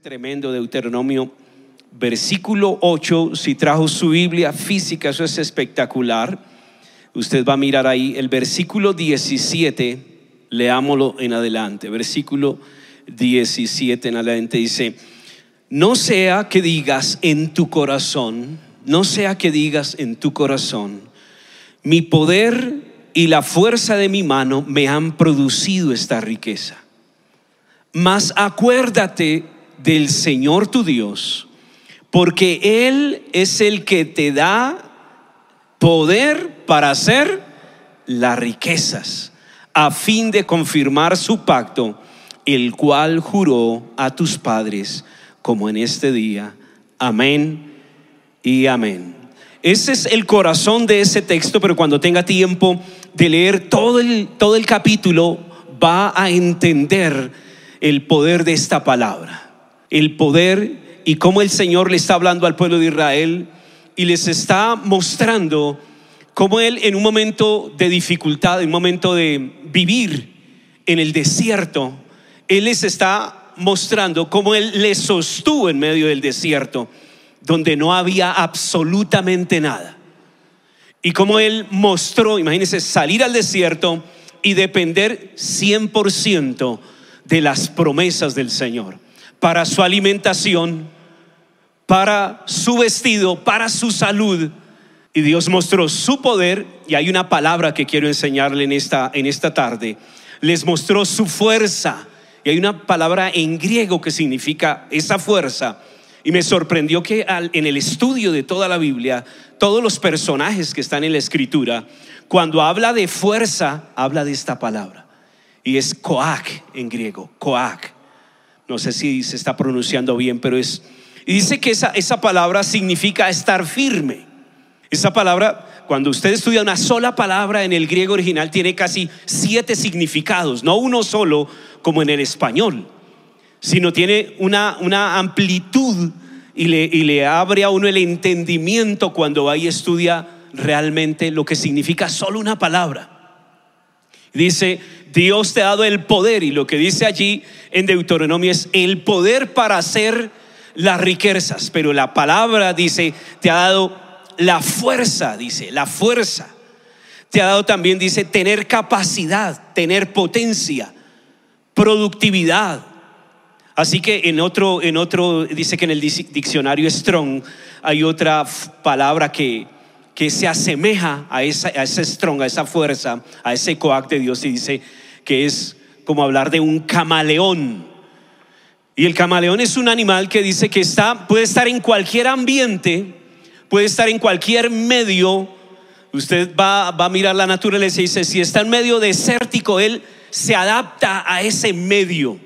Tremendo Deuteronomio, versículo 8, si trajo su Biblia física, eso es espectacular. Usted va a mirar ahí el versículo 17, leámoslo en adelante. Versículo 17 en adelante dice, no sea que digas en tu corazón, no sea que digas en tu corazón, mi poder y la fuerza de mi mano me han producido esta riqueza. Mas acuérdate del Señor tu Dios, porque Él es el que te da poder para hacer las riquezas, a fin de confirmar su pacto, el cual juró a tus padres, como en este día. Amén y amén. Ese es el corazón de ese texto, pero cuando tenga tiempo de leer todo el, todo el capítulo, va a entender el poder de esta palabra el poder y cómo el Señor le está hablando al pueblo de Israel y les está mostrando cómo Él en un momento de dificultad, en un momento de vivir en el desierto, Él les está mostrando cómo Él les sostuvo en medio del desierto, donde no había absolutamente nada. Y cómo Él mostró, imagínense, salir al desierto y depender 100% de las promesas del Señor para su alimentación, para su vestido, para su salud. Y Dios mostró su poder, y hay una palabra que quiero enseñarle en esta, en esta tarde. Les mostró su fuerza, y hay una palabra en griego que significa esa fuerza. Y me sorprendió que en el estudio de toda la Biblia, todos los personajes que están en la escritura, cuando habla de fuerza, habla de esta palabra. Y es koak en griego, koak. No sé si se está pronunciando bien, pero es... Y dice que esa, esa palabra significa estar firme. Esa palabra, cuando usted estudia una sola palabra en el griego original, tiene casi siete significados, no uno solo como en el español, sino tiene una, una amplitud y le, y le abre a uno el entendimiento cuando y estudia realmente lo que significa solo una palabra. Dice, Dios te ha dado el poder y lo que dice allí en Deuteronomio es el poder para hacer las riquezas, pero la palabra dice, te ha dado la fuerza, dice, la fuerza. Te ha dado también, dice, tener capacidad, tener potencia, productividad. Así que en otro, en otro, dice que en el diccionario Strong hay otra palabra que que se asemeja a, esa, a ese strong, a esa fuerza, a ese coac de Dios y dice que es como hablar de un camaleón. Y el camaleón es un animal que dice que está, puede estar en cualquier ambiente, puede estar en cualquier medio. Usted va, va a mirar la naturaleza y dice, si está en medio desértico, él se adapta a ese medio,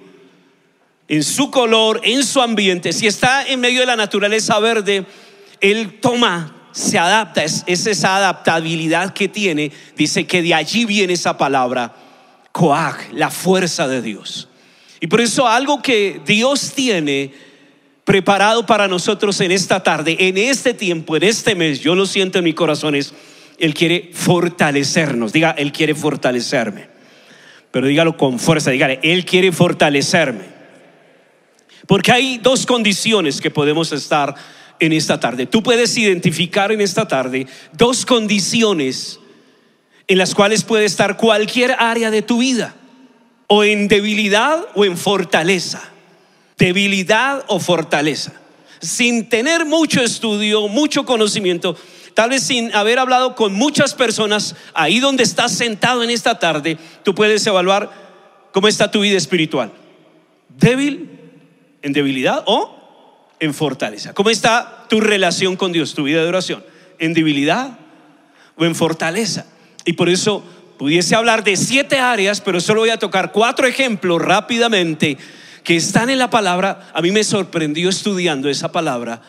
en su color, en su ambiente. Si está en medio de la naturaleza verde, él toma se adapta, es, esa adaptabilidad que tiene, dice que de allí viene esa palabra, coag, la fuerza de Dios. Y por eso algo que Dios tiene preparado para nosotros en esta tarde, en este tiempo, en este mes, yo lo siento en mi corazón, es, Él quiere fortalecernos, diga, Él quiere fortalecerme. Pero dígalo con fuerza, dígale, Él quiere fortalecerme. Porque hay dos condiciones que podemos estar en esta tarde. Tú puedes identificar en esta tarde dos condiciones en las cuales puede estar cualquier área de tu vida, o en debilidad o en fortaleza. Debilidad o fortaleza. Sin tener mucho estudio, mucho conocimiento, tal vez sin haber hablado con muchas personas, ahí donde estás sentado en esta tarde, tú puedes evaluar cómo está tu vida espiritual. Débil, en debilidad o en fortaleza. ¿Cómo está tu relación con Dios, tu vida de oración? ¿En debilidad o en fortaleza? Y por eso pudiese hablar de siete áreas, pero solo voy a tocar cuatro ejemplos rápidamente que están en la palabra. A mí me sorprendió estudiando esa palabra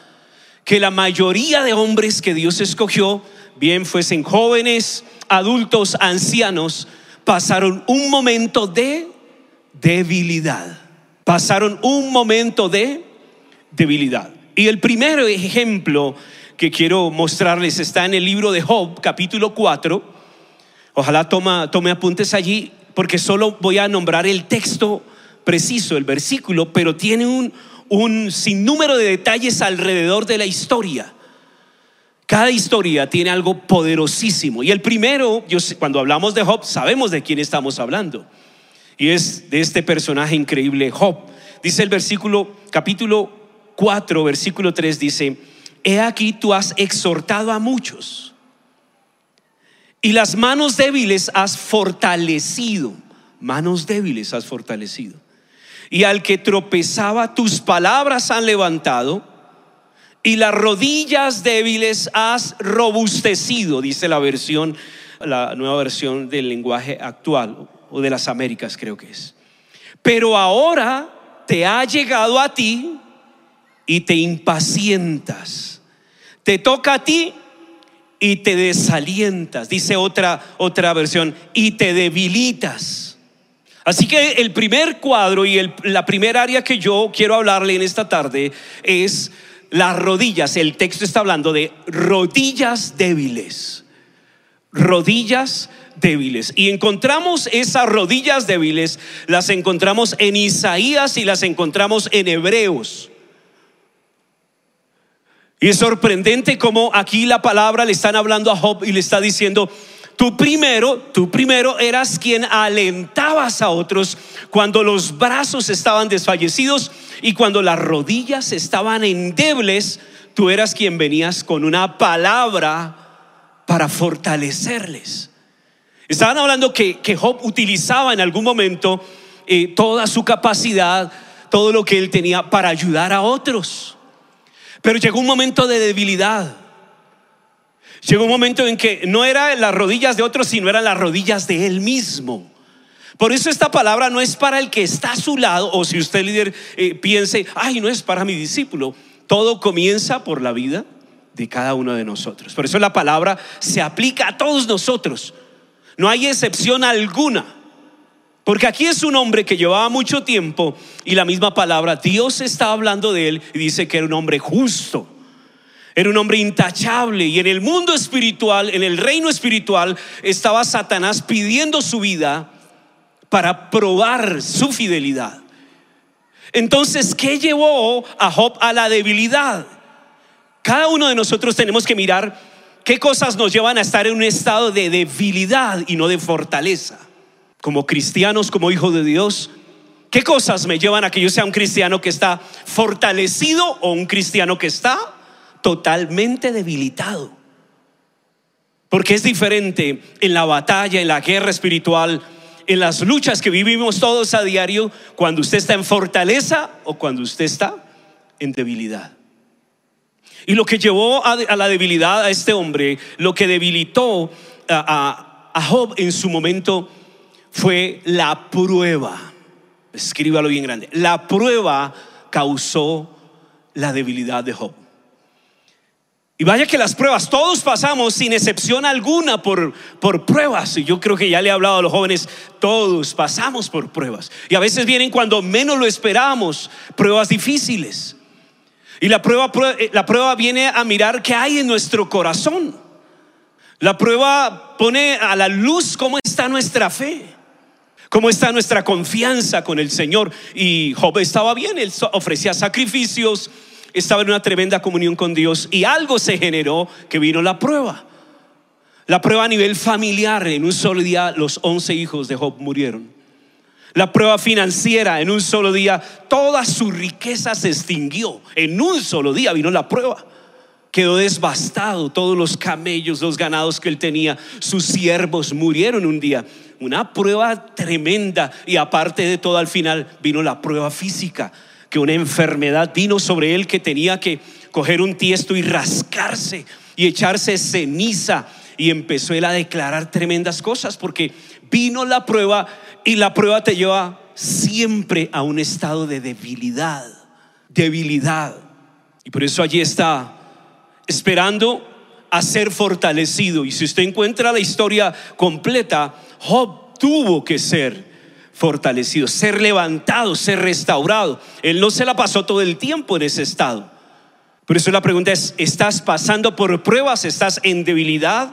que la mayoría de hombres que Dios escogió, bien fuesen jóvenes, adultos, ancianos, pasaron un momento de debilidad. Pasaron un momento de debilidad. Y el primer ejemplo que quiero mostrarles está en el libro de Job, capítulo 4. Ojalá toma, tome apuntes allí, porque solo voy a nombrar el texto preciso, el versículo, pero tiene un, un sinnúmero de detalles alrededor de la historia. Cada historia tiene algo poderosísimo. Y el primero, cuando hablamos de Job, sabemos de quién estamos hablando. Y es de este personaje increíble, Job. Dice el versículo, capítulo 4, versículo 3, dice, He aquí tú has exhortado a muchos y las manos débiles has fortalecido. Manos débiles has fortalecido. Y al que tropezaba tus palabras han levantado y las rodillas débiles has robustecido, dice la versión, la nueva versión del lenguaje actual o de las Américas creo que es. Pero ahora te ha llegado a ti y te impacientas. Te toca a ti y te desalientas, dice otra otra versión, y te debilitas. Así que el primer cuadro y la primera área que yo quiero hablarle en esta tarde es las rodillas. El texto está hablando de rodillas débiles. Rodillas débiles. Y encontramos esas rodillas débiles, las encontramos en Isaías y las encontramos en Hebreos. Y es sorprendente como aquí la palabra le están hablando a Job y le está diciendo, Tú primero, tú primero eras quien alentabas a otros cuando los brazos estaban desfallecidos y cuando las rodillas estaban endebles, tú eras quien venías con una palabra para fortalecerles. Estaban hablando que, Job utilizaba en algún momento eh, toda su capacidad, todo lo que él tenía para ayudar a otros. Pero llegó un momento de debilidad Llegó un momento en que no eran las rodillas de otros, sino eran las rodillas de él mismo. Por eso esta palabra no es para el que está a su lado, o si usted líder eh, piense, ay, no es para mi discípulo. Todo comienza por la vida de cada uno de nosotros. Por eso la palabra se aplica a todos nosotros. No hay excepción alguna. Porque aquí es un hombre que llevaba mucho tiempo y la misma palabra, Dios está hablando de él y dice que era un hombre justo. Era un hombre intachable y en el mundo espiritual, en el reino espiritual, estaba Satanás pidiendo su vida para probar su fidelidad. Entonces, ¿qué llevó a Job a la debilidad? Cada uno de nosotros tenemos que mirar qué cosas nos llevan a estar en un estado de debilidad y no de fortaleza. Como cristianos, como hijos de Dios, ¿qué cosas me llevan a que yo sea un cristiano que está fortalecido o un cristiano que está totalmente debilitado. Porque es diferente en la batalla, en la guerra espiritual, en las luchas que vivimos todos a diario, cuando usted está en fortaleza o cuando usted está en debilidad. Y lo que llevó a, la debilidad a este hombre, lo que debilitó a, a Job en su momento fue la prueba. Escríbalo bien grande. La prueba causó la debilidad de Job. Y vaya que las pruebas, todos pasamos sin excepción alguna por, por pruebas. Y yo creo que ya le he hablado a los jóvenes, todos pasamos por pruebas. Y a veces vienen cuando menos lo esperamos, pruebas difíciles. Y la prueba, eh, la prueba viene a mirar qué hay en nuestro corazón. La prueba pone a la luz cómo está nuestra fe, cómo está nuestra confianza con el Señor. Y Job estaba bien, él ofrecía sacrificios, estaba en una tremenda comunión con Dios y algo se generó que vino la prueba. La prueba a nivel familiar, en un solo día los once hijos de Job murieron. La prueba financiera, en un solo día toda su riqueza se extinguió. En un solo día vino la prueba. Quedó devastado, todos los camellos, los ganados que él tenía, sus siervos murieron un día. Una prueba tremenda y aparte de todo al final vino la prueba física que una enfermedad vino sobre él que tenía que coger un tiesto y rascarse y echarse ceniza. Y empezó él a declarar tremendas cosas porque vino la prueba y la prueba te lleva siempre a un estado de debilidad, debilidad. Y por eso allí está esperando a ser fortalecido. Y si usted encuentra la historia completa, Job tuvo que ser fortalecido, ser levantado, ser restaurado. Él no se la pasó todo el tiempo en ese estado. Por eso la pregunta es, ¿estás pasando por pruebas? ¿Estás en debilidad?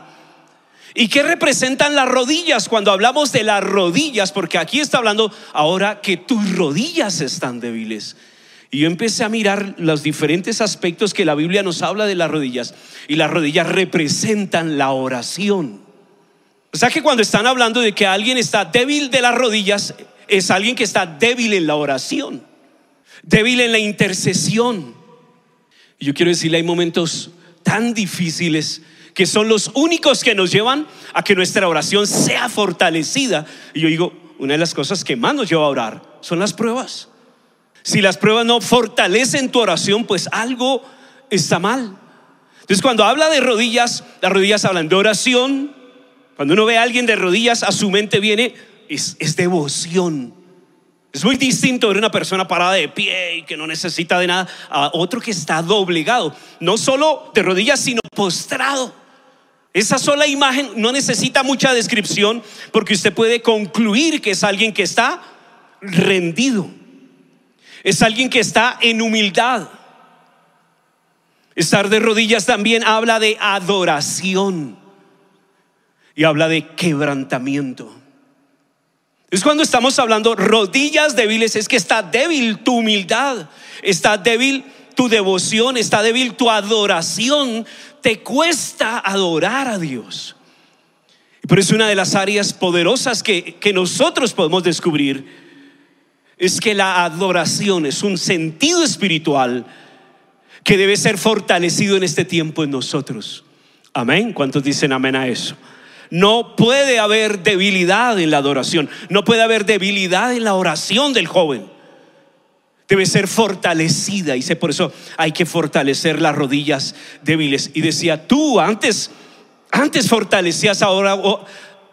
¿Y qué representan las rodillas cuando hablamos de las rodillas? Porque aquí está hablando ahora que tus rodillas están débiles. Y yo empecé a mirar los diferentes aspectos que la Biblia nos habla de las rodillas. Y las rodillas representan la oración. O sea que cuando están hablando de que alguien está débil de las rodillas, es alguien que está débil en la oración, débil en la intercesión. Y yo quiero decirle, hay momentos tan difíciles que son los únicos que nos llevan a que nuestra oración sea fortalecida. Y yo digo, una de las cosas que más nos lleva a orar son las pruebas. Si las pruebas no fortalecen tu oración, pues algo está mal. Entonces cuando habla de rodillas, las rodillas hablan de oración. Cuando uno ve a alguien de rodillas, a su mente viene, es, devoción. Es muy distinto ver una persona parada de pie y que no necesita de nada a otro que está doblegado. No solo de rodillas, sino postrado. Esa sola imagen no necesita mucha descripción porque usted puede concluir que es alguien que está rendido. Es alguien que está en humildad. Estar de rodillas también habla de adoración y habla de quebrantamiento. Es cuando estamos hablando rodillas débiles, es que está débil tu humildad, está débil tu devoción, está débil tu adoración, te cuesta adorar a Dios. Pero es una de las áreas poderosas que, que nosotros podemos descubrir es que la adoración es un sentido espiritual que debe ser fortalecido en este tiempo en nosotros. Amén. ¿Cuántos dicen amén a eso? No puede haber debilidad en la adoración. No puede haber debilidad en la oración del joven. Debe ser fortalecida. Y sé por eso hay que fortalecer las rodillas débiles. Y decía, tú antes, antes fortalecías ahora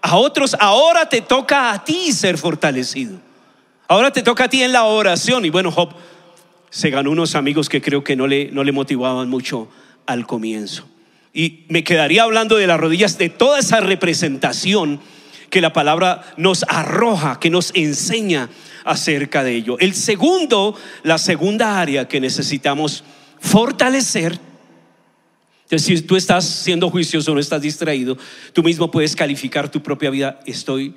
a otros, ahora te toca a ti ser fortalecido. Ahora te toca a ti en la oración. Y bueno, Job se ganó unos amigos que creo que no le, no le motivaban mucho al comienzo. Y me quedaría hablando de las rodillas, de toda esa representación que la palabra nos arroja, que nos enseña acerca de ello. El segundo, la segunda área que necesitamos fortalecer, si tú estás siendo juicioso no estás distraído, tú mismo puedes calificar tu propia vida. Estoy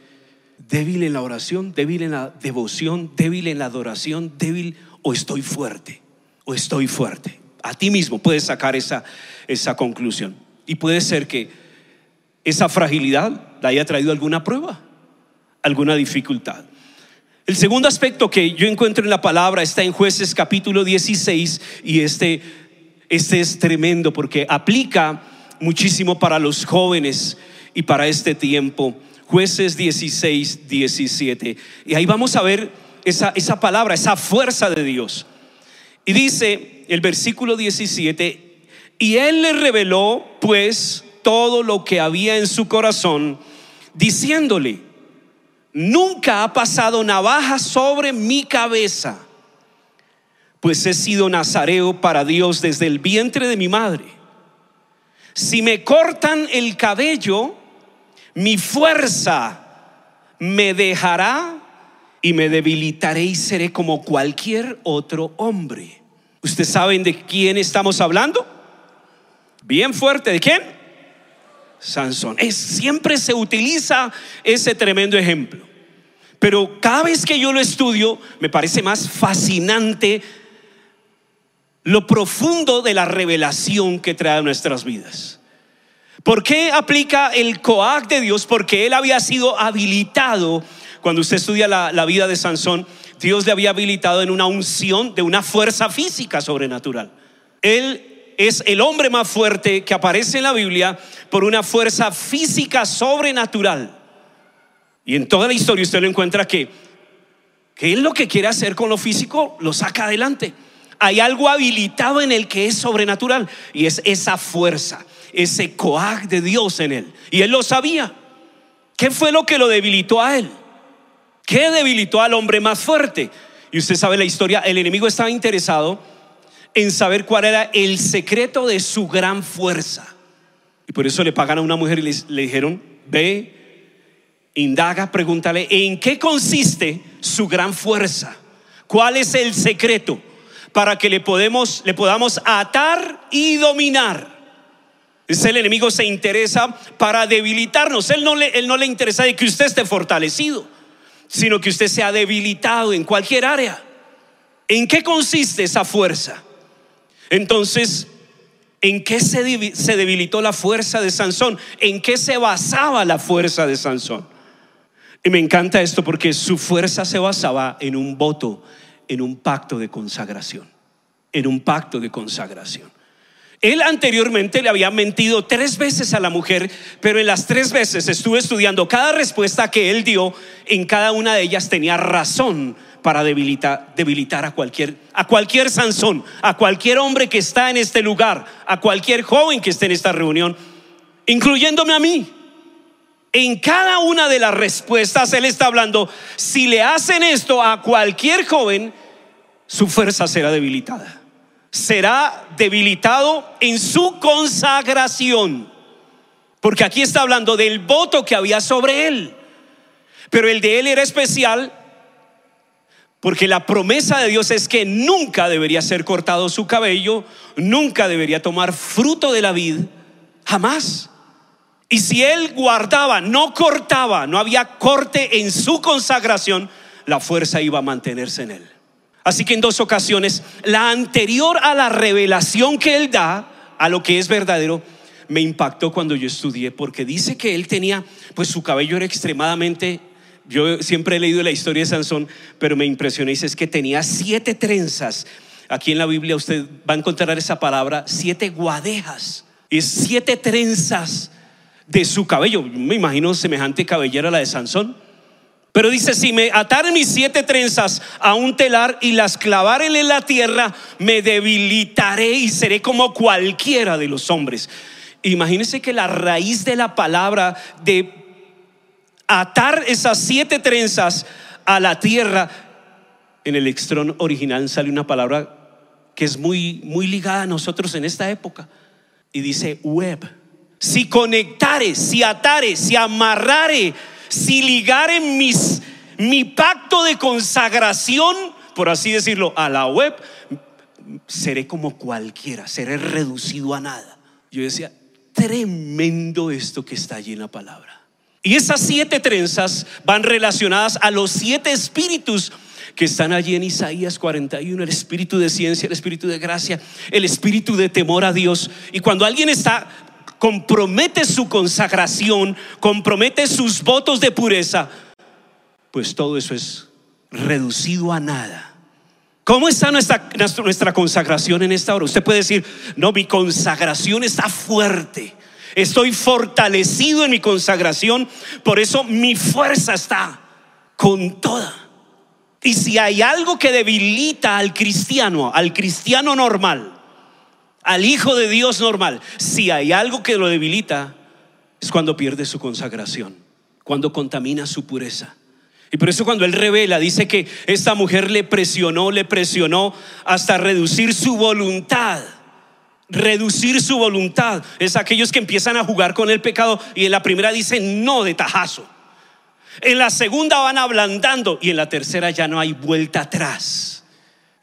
débil en la oración, débil en la devoción, débil en la adoración, débil o estoy fuerte, o estoy fuerte. A ti mismo puedes sacar esa, esa conclusión. Y puede ser que esa fragilidad la haya traído alguna prueba, alguna dificultad. El segundo aspecto que yo encuentro en la palabra está en jueces capítulo 16 y este, este es tremendo porque aplica muchísimo para los jóvenes y para este tiempo jueces 16, 17. Y ahí vamos a ver esa, esa palabra, esa fuerza de Dios. Y dice el versículo 17, y él le reveló pues todo lo que había en su corazón, diciéndole, nunca ha pasado navaja sobre mi cabeza, pues he sido nazareo para Dios desde el vientre de mi madre. Si me cortan el cabello, mi fuerza me dejará y me debilitaré y seré como cualquier otro hombre. ¿Ustedes saben de quién estamos hablando? Bien fuerte, ¿de quién? Sansón. Es, siempre se utiliza ese tremendo ejemplo. Pero cada vez que yo lo estudio, me parece más fascinante lo profundo de la revelación que trae a nuestras vidas. ¿Por qué aplica el coac de Dios? Porque él había sido habilitado. Cuando usted estudia la, vida de Sansón, Dios le había habilitado en una unción de una fuerza física sobrenatural. Él es el hombre más fuerte que aparece en la Biblia por una fuerza física sobrenatural. Y en toda la historia usted lo encuentra que, que él lo que quiere hacer con lo físico lo saca adelante. Hay algo habilitado en él que es sobrenatural y es esa fuerza ese coag de Dios en él. Y él lo sabía. ¿Qué fue lo que lo debilitó a él? ¿Qué debilitó al hombre más fuerte? Y usted sabe la historia, el enemigo estaba interesado en saber cuál era el secreto de su gran fuerza. Y por eso le pagan a una mujer y le, dijeron, ve, indaga, pregúntale, ¿en qué consiste su gran fuerza? ¿Cuál es el secreto para que le, podemos, le podamos atar y dominar? Es el enemigo se interesa para debilitarnos. Él no, le, él no le interesa de que usted esté fortalecido, sino que usted sea debilitado en cualquier área. ¿En qué consiste esa fuerza? Entonces, ¿en qué se, debilitó la fuerza de Sansón? ¿En qué se basaba la fuerza de Sansón? Y me encanta esto porque su fuerza se basaba en un voto, en un pacto de consagración, en un pacto de consagración. Él anteriormente le había mentido tres veces a la mujer, pero en las tres veces estuve estudiando cada respuesta que él dio, en cada una de ellas tenía razón para debilitar, debilitar a cualquier, a cualquier Sansón, a cualquier hombre que está en este lugar, a cualquier joven que esté en esta reunión, incluyéndome a mí. En cada una de las respuestas Él está hablando, si le hacen esto a cualquier joven, su fuerza será debilitada. Será debilitado en su consagración. Porque aquí está hablando del voto que había sobre Él. Pero el de Él era especial porque la promesa de Dios es que nunca debería ser cortado su cabello, nunca debería tomar fruto de la vid, jamás. Y si él guardaba, no cortaba, no había corte en su consagración, la fuerza iba a mantenerse en él. Así que en dos ocasiones, la anterior a la revelación que él da a lo que es verdadero, me impactó cuando yo estudié, porque dice que él tenía, pues su cabello era extremadamente yo siempre he leído la historia de Sansón, pero me impresioné, es que tenía siete trenzas. Aquí en la Biblia usted va a encontrar esa palabra, siete guadejas. Y siete trenzas de su cabello. Me imagino semejante cabellera a la de Sansón. Pero dice, si me ataren mis siete trenzas a un telar y las clavaren en la tierra, me debilitaré y seré como cualquiera de los hombres. Imagínense que la raíz de la palabra de atar esas siete trenzas a la tierra, en el extrón original sale una palabra que es muy, muy ligada a nosotros en esta época. Y dice web. Si conectare, si atare, si amarrare, si ligare mis, mi pacto de consagración, por así decirlo, a la web, seré como cualquiera, seré reducido a nada. Yo decía, tremendo esto que está allí en la palabra. Y esas siete trenzas van relacionadas a los siete espíritus que están allí en Isaías 41, el espíritu de ciencia, el espíritu de gracia, el espíritu de temor a Dios. Y cuando alguien está compromete su consagración, compromete sus votos de pureza, pues todo eso es reducido a nada. ¿Cómo está nuestra, consagración en esta hora? Usted puede decir, no, mi consagración está fuerte. Estoy fortalecido en mi consagración, por eso mi fuerza está con toda. Y si hay algo que debilita al cristiano, al cristiano normal, al hijo de Dios normal, si hay algo que lo debilita, es cuando pierde su consagración, cuando contamina su pureza. Y por eso cuando él revela, dice que esta mujer le presionó, le presionó hasta reducir su voluntad reducir su voluntad. Es aquellos que empiezan a jugar con el pecado y en la primera dicen no de tajazo. En la segunda van ablandando y en la tercera ya no hay vuelta atrás.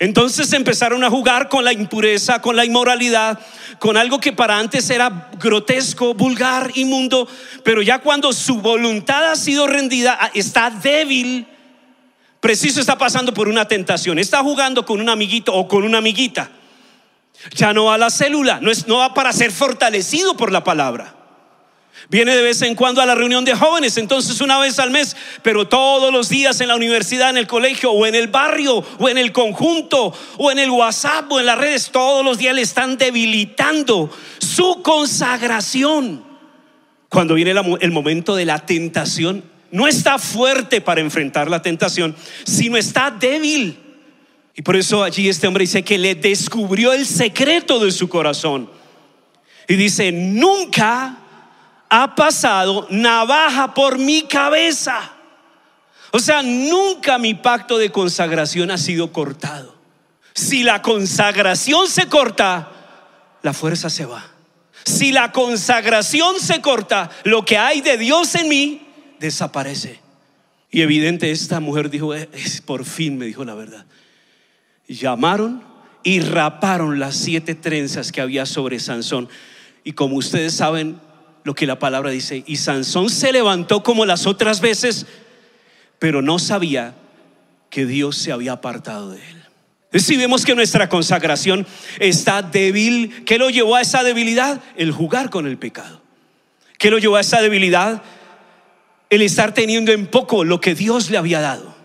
Entonces empezaron a jugar con la impureza, con la inmoralidad, con algo que para antes era grotesco, vulgar, inmundo, pero ya cuando su voluntad ha sido rendida, ah, está débil, preciso está pasando por una tentación, está jugando con un amiguito o con una amiguita ya no va a la célula, no, es, no va para ser fortalecido por la palabra. Viene de vez en cuando a la reunión de jóvenes, entonces una vez al mes, pero todos los días en la universidad, en el colegio, o en el barrio, o en el conjunto, o en el WhatsApp, o en las redes, todos los días le están debilitando su consagración. Cuando viene el momento de la tentación, no está fuerte para enfrentar la tentación, sino está débil. Y por eso allí este hombre dice que le descubrió el secreto de su corazón. Y dice, nunca ha pasado navaja por mi cabeza. O sea, nunca mi pacto de consagración ha sido cortado. Si la consagración se corta, la fuerza se va. Si la consagración se corta, lo que hay de Dios en mí desaparece. Y evidente, esta mujer dijo, por fin me dijo la verdad llamaron y raparon las siete trenzas que había sobre Sansón. Y como ustedes saben lo que la palabra dice, y Sansón se levantó como las otras veces, pero no sabía que Dios se había apartado de él. Si vemos que nuestra consagración está débil, ¿qué lo llevó a esa debilidad? El jugar con el pecado. ¿Qué lo llevó a esa debilidad? El estar teniendo en poco lo que Dios le había dado.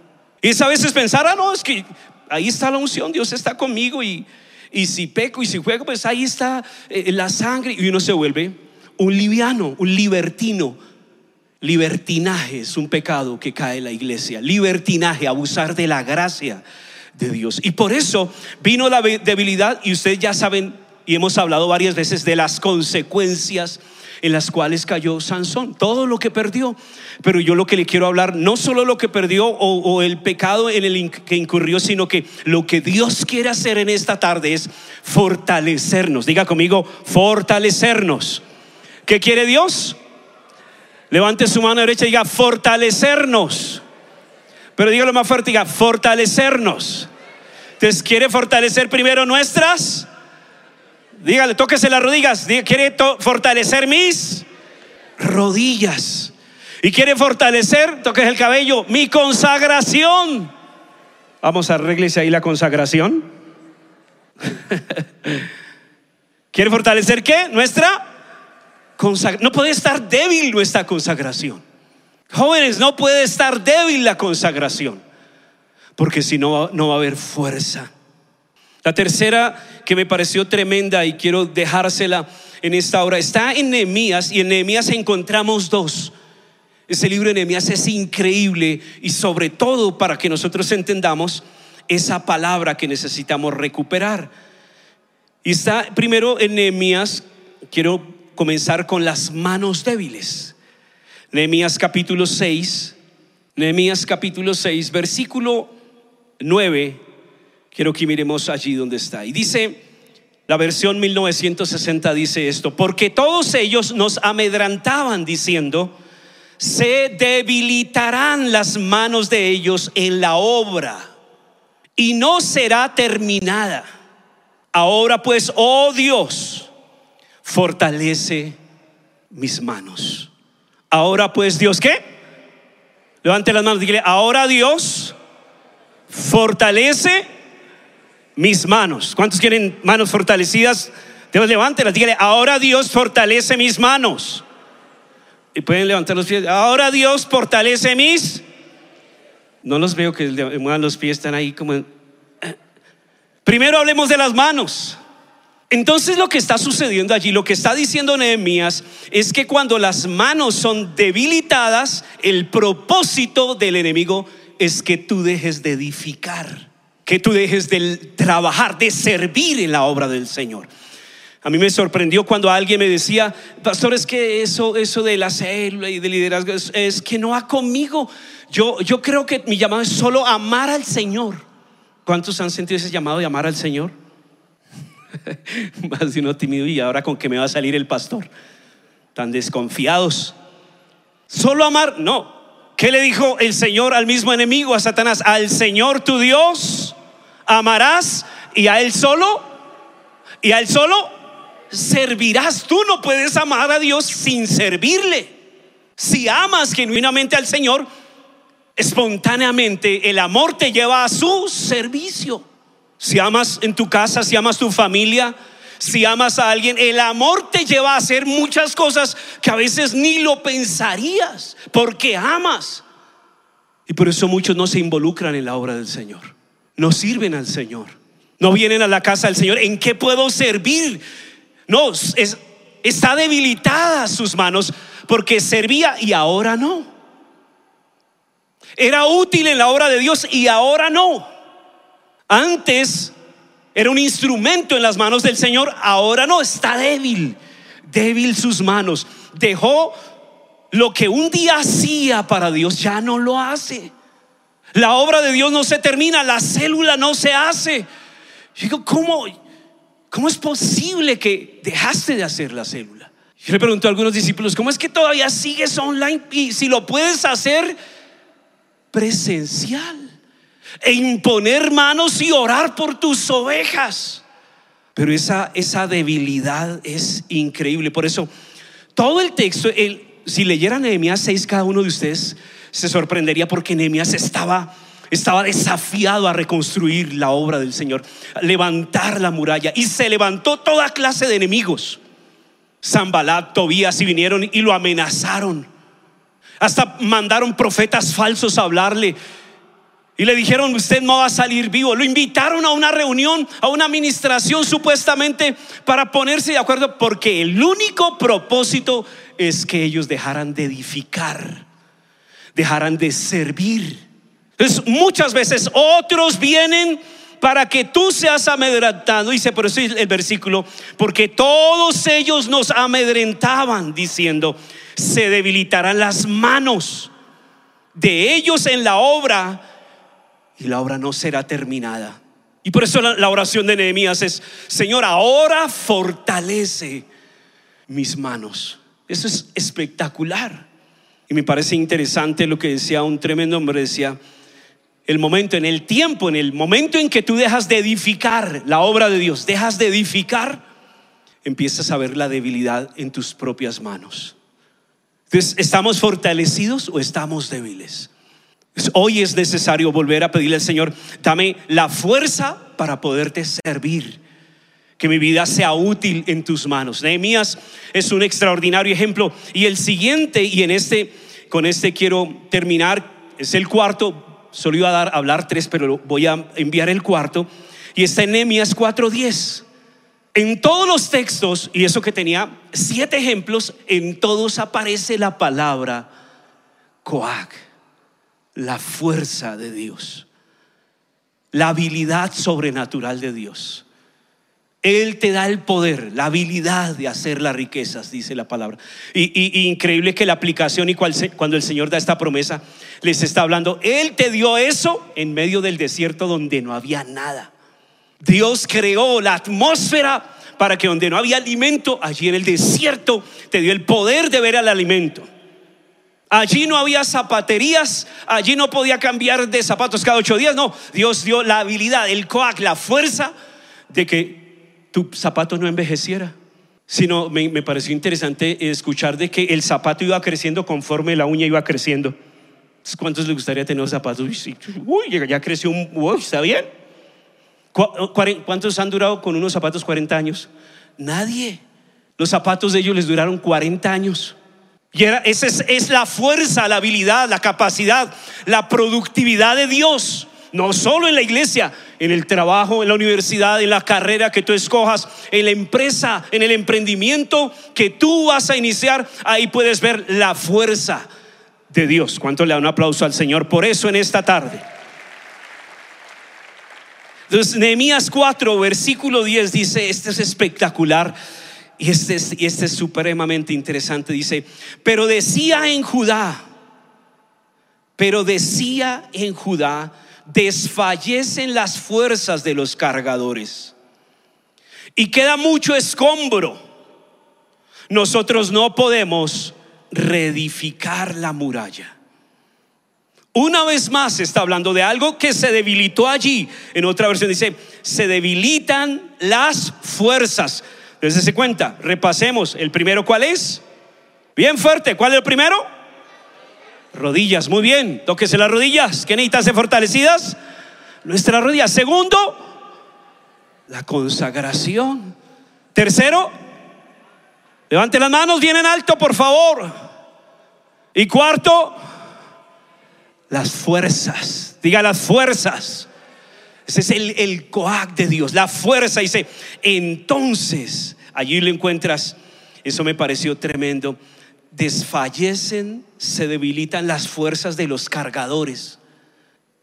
Y es a veces pensar, ah, no, es que ahí está la unción, Dios está conmigo y, y si peco y si juego, pues ahí está eh, la sangre y uno se vuelve un liviano, un libertino. Libertinaje es un pecado que cae en la iglesia. Libertinaje, abusar de la gracia de Dios. Y por eso vino la debilidad y ustedes ya saben y hemos hablado varias veces de las consecuencias en las cuales cayó Sansón, todo lo que perdió. Pero yo lo que le quiero hablar, no solo lo que perdió o, el pecado en el que incurrió, sino que lo que Dios quiere hacer en esta tarde es fortalecernos. Diga conmigo, fortalecernos. ¿Qué quiere Dios? Levante su mano derecha y diga, fortalecernos. Pero dígalo más fuerte, diga, fortalecernos. Entonces, ¿quiere fortalecer primero nuestras? Dígale, tóquese las rodillas. ¿Quiere fortalecer mis rodillas? Y quiere fortalecer, toques el cabello, mi consagración. Vamos a arreglarse ahí la consagración. ¿Quiere fortalecer qué? Nuestra. No puede estar débil nuestra consagración. Jóvenes, no puede estar débil la consagración, porque si no, no va a haber fuerza. La tercera que me pareció tremenda y quiero dejársela en esta hora está en Nehemías y en Nehemías encontramos dos. Ese libro de Nehemías es increíble y sobre todo para que nosotros entendamos esa palabra que necesitamos recuperar. Y está primero en Nehemías, quiero comenzar con las manos débiles. Nehemías capítulo 6, Nehemías capítulo 6, versículo 9. Quiero que miremos allí donde está. Y dice, la versión 1960 dice esto, porque todos ellos nos amedrantaban diciendo, se debilitarán las manos de ellos en la obra y no será terminada. Ahora pues, oh Dios, fortalece mis manos. Ahora pues Dios, ¿qué? Levante las manos, dile, ahora Dios fortalece mis manos. ¿Cuántos quieren manos fortalecidas? Dios, levántelas, dígale, ahora Dios fortalece mis manos. Y pueden levantar los pies. Ahora Dios fortalece mis. No los veo que muevan los pies, están ahí como. Primero hablemos de las manos. Entonces lo que está sucediendo allí, lo que está diciendo Nehemías, es que cuando las manos son debilitadas, el propósito del enemigo es que tú dejes de edificar, que tú dejes de trabajar, de servir en la obra del Señor. A mí me sorprendió cuando alguien me decía, pastor, es que eso, eso de la célula y de liderazgo es, que no va conmigo. Yo, yo creo que mi llamado es solo amar al Señor. ¿Cuántos han sentido ese llamado de amar al Señor? Más de uno tímido y ahora con que me va a salir el pastor. Tan desconfiados. Solo amar, no. ¿Qué le dijo el Señor al mismo enemigo, a Satanás? Al Señor tu Dios amarás y a Él solo, y a Él solo servirás. Tú no puedes amar a Dios sin servirle. Si amas genuinamente al Señor, espontáneamente el amor te lleva a su servicio. Si amas en tu casa, si amas tu familia, si amas a alguien, el amor te lleva a hacer muchas cosas que a veces ni lo pensarías, porque amas. Y por eso muchos no se involucran en la obra del Señor, no sirven al Señor, no vienen a la casa del Señor. ¿En qué puedo servir? No, es, está debilitada sus manos porque servía y ahora no. Era útil en la obra de Dios y ahora no. Antes era un instrumento en las manos del Señor, ahora no, está débil, débil sus manos. Dejó lo que un día hacía para Dios, ya no lo hace. La obra de Dios no se termina, la célula no se hace. digo, ¿cómo, ¿cómo es posible que dejaste de hacer la célula? Yo le pregunto a algunos discípulos, ¿cómo es que todavía sigues online y si lo puedes hacer presencial? E imponer manos y orar por tus ovejas. Pero esa, esa debilidad es increíble. Por eso, todo el texto, si leyeran Nehemías 6, cada uno de ustedes se sorprendería porque Nehemías estaba estaba desafiado a reconstruir la obra del Señor, levantar la muralla y se levantó toda clase de enemigos. Zambalat, Tobías y vinieron y lo amenazaron. Hasta mandaron profetas falsos a hablarle. Y le dijeron, usted no va a salir vivo. Lo invitaron a una reunión, a una administración supuestamente para ponerse de acuerdo, porque el único propósito es que ellos dejaran de edificar, dejaran de servir. Entonces, muchas veces otros vienen para que tú seas amedrentado. Dice por eso el versículo, porque todos ellos nos amedrentaban diciendo, se debilitarán las manos de ellos en la obra y la obra no será terminada. Y por eso la, oración de Nehemías es, Señor, ahora fortalece mis manos. Eso es espectacular. Y me parece interesante lo que decía un tremendo hombre, decía, el momento, en el tiempo, en el momento en que tú dejas de edificar la obra de Dios, dejas de edificar, empiezas a ver la debilidad en tus propias manos. Entonces, ¿estamos fortalecidos o estamos débiles? Hoy es necesario volver a pedirle al Señor, dame la fuerza para poderte servir, que mi vida sea útil en tus manos. Nehemías es un extraordinario ejemplo. Y el siguiente, y en este, con este quiero terminar, es el cuarto, Solo iba a dar, hablar tres, pero voy a enviar el cuarto. Y está en Nehemías 4:10. En todos los textos, y eso que tenía siete ejemplos, en todos aparece la palabra Coag, la fuerza de Dios, la habilidad sobrenatural de Dios. Él te da el poder, la habilidad de hacer las riquezas, dice la palabra. Y, increíble que la aplicación y cuando el Señor da esta promesa, les está hablando, Él te dio eso en medio del desierto donde no había nada. Dios creó la atmósfera para que donde no había alimento, allí en el desierto, te dio el poder de ver el alimento. Allí no había zapaterías, allí no podía cambiar de zapatos cada ocho días, no, Dios dio la habilidad, el coac, la fuerza de que tu zapato no envejeciera. Sino me, me pareció interesante escuchar de que el zapato iba creciendo conforme la uña iba creciendo. ¿Cuántos les gustaría tener zapatos? Uy, ya creció un... Uy, ¿Está bien? ¿Cuántos han durado con unos zapatos 40 años? Nadie. Los zapatos de ellos les duraron 40 años. Y esa es, es la fuerza, la habilidad, la capacidad, la productividad de Dios. No solo en la iglesia, en el trabajo, en la universidad, en la carrera que tú escojas, en la empresa, en el emprendimiento que tú vas a iniciar, ahí puedes ver la fuerza de Dios. ¿Cuánto le da un aplauso al Señor por eso en esta tarde? Entonces, Nehemías 4, versículo 10 dice, este es espectacular y este es, y este es supremamente interesante, dice, pero decía en Judá, pero decía en Judá, desfallecen las fuerzas de los cargadores y queda mucho escombro. Nosotros no podemos reedificar la muralla. Una vez más está hablando de algo que se debilitó allí. En otra versión dice, se debilitan las fuerzas. Entonces cuenta, repasemos. El primero, ¿cuál es? Bien fuerte, ¿cuál es el primero? Rodillas, muy bien. Tóquese las rodillas. ¿Qué necesitan ser fortalecidas? Nuestras rodillas. Segundo, la consagración. Tercero, levante las manos bien en alto, por favor. Y cuarto, las fuerzas. Diga las fuerzas. Ese es el, el coac de Dios, la fuerza. Dice, entonces, allí lo encuentras. Eso me pareció tremendo desfallecen, se debilitan las fuerzas de los cargadores.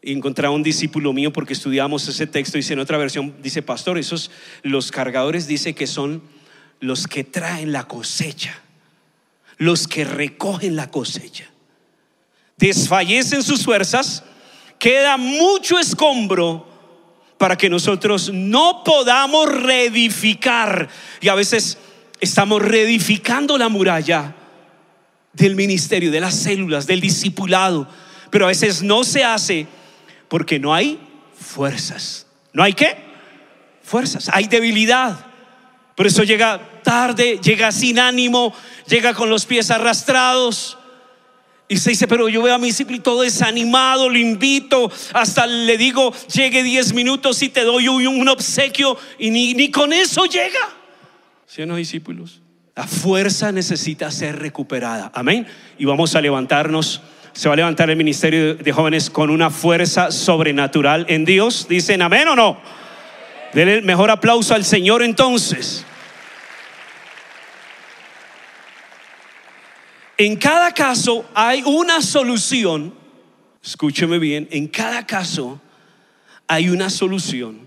Encontraba un discípulo mío porque estudiamos ese texto, dice en otra versión, dice, pastor, esos, los cargadores dice que son los que traen la cosecha, los que recogen la cosecha. Desfallecen sus fuerzas, queda mucho escombro para que nosotros no podamos reedificar. Y a veces estamos reedificando la muralla del ministerio, de las células, del discipulado, pero a veces no se hace porque no hay fuerzas. ¿No hay qué? Fuerzas, hay debilidad. Por eso llega tarde, llega sin ánimo, llega con los pies arrastrados, Y se dice, pero yo veo a mi discípulo todo desanimado, lo invito, hasta le digo, llegue 10 minutos y te doy un, obsequio y ni, con eso llega. ¿Sí o no, discípulos? La fuerza necesita ser recuperada. Amén. Y vamos a levantarnos. Se va a levantar el ministerio de jóvenes con una fuerza sobrenatural en Dios. Dicen amén o no. Denle el mejor aplauso al Señor entonces. En cada caso hay una solución. Escúcheme bien, en cada caso hay una solución.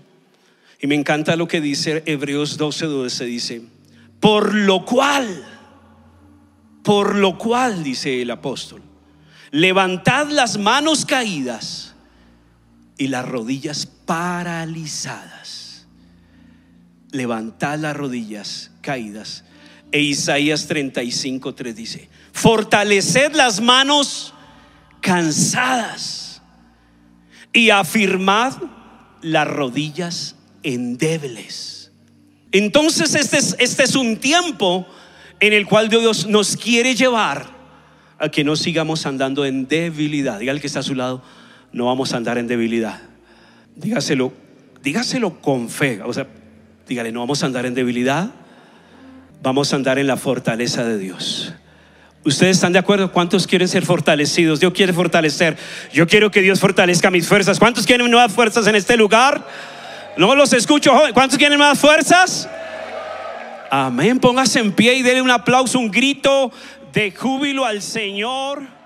Y me encanta lo que dice Hebreos 12, 12, dice, por lo cual, por lo cual, dice el apóstol, levantad las manos caídas y las rodillas paralizadas. Levantad las rodillas caídas. E Isaías 35, 3 dice, fortaleced las manos cansadas y afirmad las rodillas endebles. Entonces este es, este es un tiempo en el cual Dios nos quiere llevar a que no sigamos andando en debilidad. Diga el que está a su lado, no vamos a andar en debilidad. Dígaselo, dígaselo con fe. O sea, dígale, no vamos a andar en debilidad, vamos a andar en la fortaleza de Dios. ¿Ustedes están de acuerdo? ¿Cuántos quieren ser fortalecidos? Dios quiere fortalecer. Yo quiero que Dios fortalezca mis fuerzas. ¿Cuántos quieren nuevas fuerzas en este lugar? No los escucho, joven. ¿Cuántos quieren más fuerzas? Amén. Póngase en pie y denle un aplauso, un grito de júbilo al Señor.